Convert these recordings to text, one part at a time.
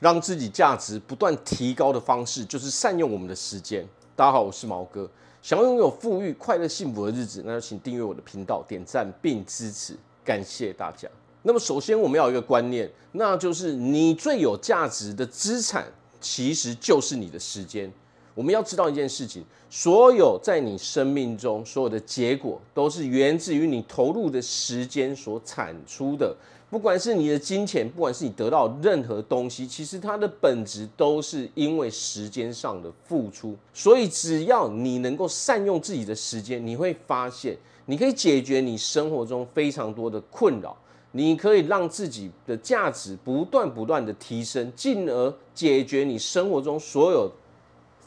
让自己价值不断提高的方式，就是善用我们的时间。大家好，我是毛哥。想要拥有富裕、快乐、幸福的日子，那就请订阅我的频道、点赞并支持，感谢大家。那么，首先我们要有一个观念，那就是你最有价值的资产，其实就是你的时间。我们要知道一件事情，所有在你生命中所有的结果，都是源自于你投入的时间所产出的。不管是你的金钱，不管是你得到任何东西，其实它的本质都是因为时间上的付出。所以，只要你能够善用自己的时间，你会发现，你可以解决你生活中非常多的困扰，你可以让自己的价值不断不断的提升，进而解决你生活中所有。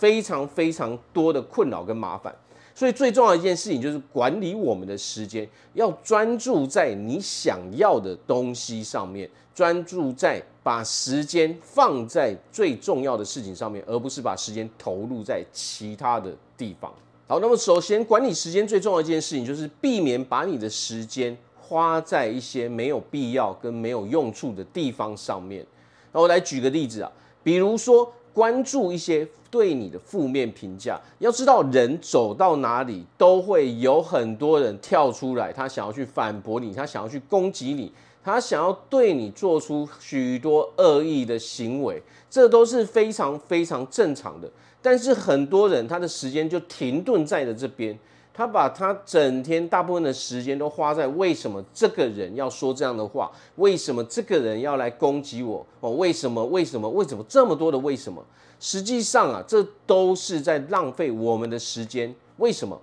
非常非常多的困扰跟麻烦，所以最重要一件事情就是管理我们的时间，要专注在你想要的东西上面，专注在把时间放在最重要的事情上面，而不是把时间投入在其他的地方。好，那么首先管理时间最重要一件事情就是避免把你的时间花在一些没有必要跟没有用处的地方上面。那我来举个例子啊，比如说。关注一些对你的负面评价，要知道人走到哪里都会有很多人跳出来，他想要去反驳你，他想要去攻击你，他想要对你做出许多恶意的行为，这都是非常非常正常的。但是很多人他的时间就停顿在了这边。他把他整天大部分的时间都花在为什么这个人要说这样的话？为什么这个人要来攻击我？哦，为什么？为什么？为什么这么多的为什么？实际上啊，这都是在浪费我们的时间。为什么？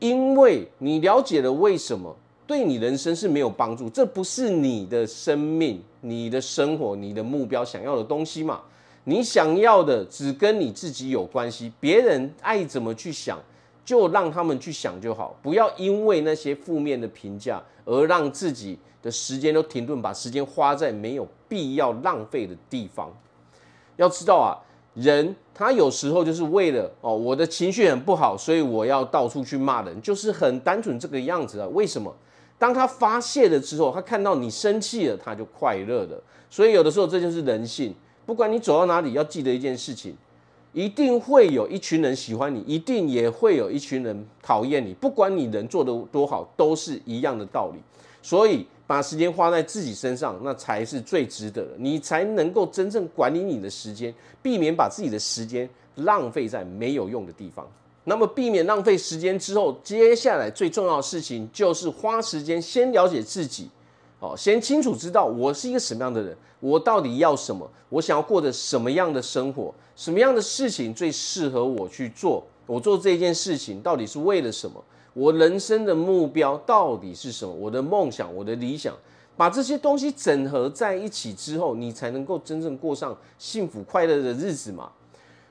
因为你了解了为什么，对你人生是没有帮助。这不是你的生命、你的生活、你的目标想要的东西嘛？你想要的只跟你自己有关系，别人爱怎么去想。就让他们去想就好，不要因为那些负面的评价而让自己的时间都停顿，把时间花在没有必要浪费的地方。要知道啊，人他有时候就是为了哦，我的情绪很不好，所以我要到处去骂人，就是很单纯这个样子啊。为什么？当他发泄了之后，他看到你生气了，他就快乐了。所以有的时候这就是人性。不管你走到哪里，要记得一件事情。一定会有一群人喜欢你，一定也会有一群人讨厌你。不管你人做得多好，都是一样的道理。所以，把时间花在自己身上，那才是最值得的。你才能够真正管理你的时间，避免把自己的时间浪费在没有用的地方。那么，避免浪费时间之后，接下来最重要的事情就是花时间先了解自己。哦，先清楚知道我是一个什么样的人，我到底要什么，我想要过着什么样的生活，什么样的事情最适合我去做，我做这件事情到底是为了什么，我人生的目标到底是什么，我的梦想，我的理想，把这些东西整合在一起之后，你才能够真正过上幸福快乐的日子嘛。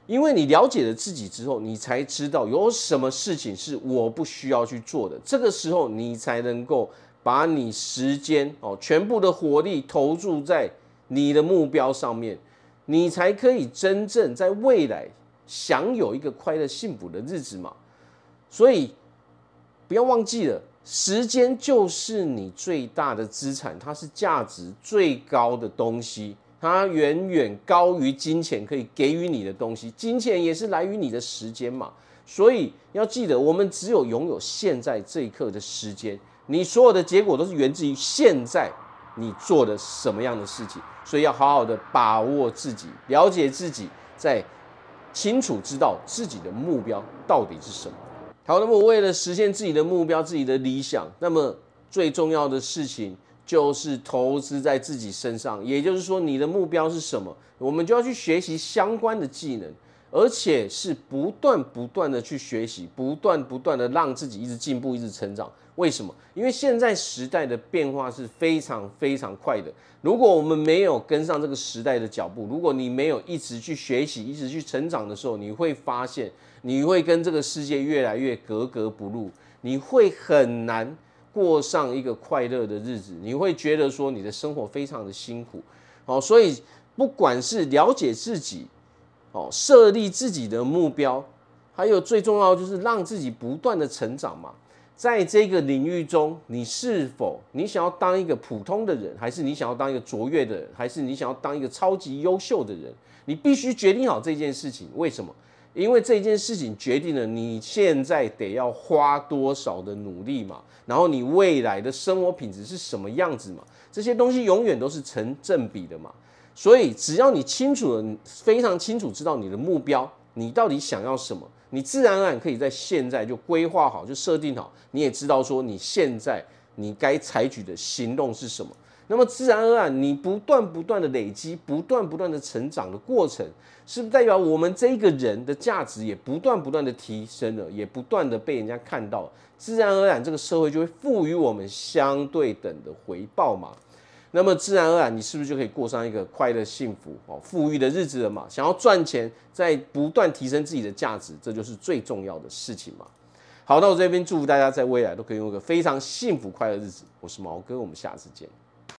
因为你了解了自己之后，你才知道有什么事情是我不需要去做的，这个时候你才能够。把你时间哦，全部的火力投注在你的目标上面，你才可以真正在未来享有一个快乐幸福的日子嘛。所以不要忘记了，时间就是你最大的资产，它是价值最高的东西，它远远高于金钱可以给予你的东西。金钱也是来于你的时间嘛。所以要记得，我们只有拥有现在这一刻的时间。你所有的结果都是源自于现在你做的什么样的事情，所以要好好的把握自己，了解自己，再清楚知道自己的目标到底是什么。好，那么为了实现自己的目标、自己的理想，那么最重要的事情就是投资在自己身上。也就是说，你的目标是什么？我们就要去学习相关的技能。而且是不断不断的去学习，不断不断的让自己一直进步，一直成长。为什么？因为现在时代的变化是非常非常快的。如果我们没有跟上这个时代的脚步，如果你没有一直去学习，一直去成长的时候，你会发现你会跟这个世界越来越格格不入，你会很难过上一个快乐的日子。你会觉得说你的生活非常的辛苦。好，所以不管是了解自己。哦，设立自己的目标，还有最重要就是让自己不断的成长嘛。在这个领域中，你是否你想要当一个普通的人，还是你想要当一个卓越的人，还是你想要当一个超级优秀的人？你必须决定好这件事情。为什么？因为这件事情决定了你现在得要花多少的努力嘛，然后你未来的生活品质是什么样子嘛？这些东西永远都是成正比的嘛。所以只要你清楚了，非常清楚知道你的目标，你到底想要什么，你自然而然可以在现在就规划好，就设定好，你也知道说你现在你该采取的行动是什么。那么自然而然，你不断不断的累积，不断不断的成长的过程，是不是代表我们这一个人的价值也不断不断的提升了，也不断的被人家看到，自然而然这个社会就会赋予我们相对等的回报嘛？那么自然而然，你是不是就可以过上一个快乐、幸福、哦富裕的日子了嘛？想要赚钱，在不断提升自己的价值，这就是最重要的事情嘛。好，那我这边祝福大家在未来都可以有一个非常幸福、快乐的日子。我是毛哥，我们下次见。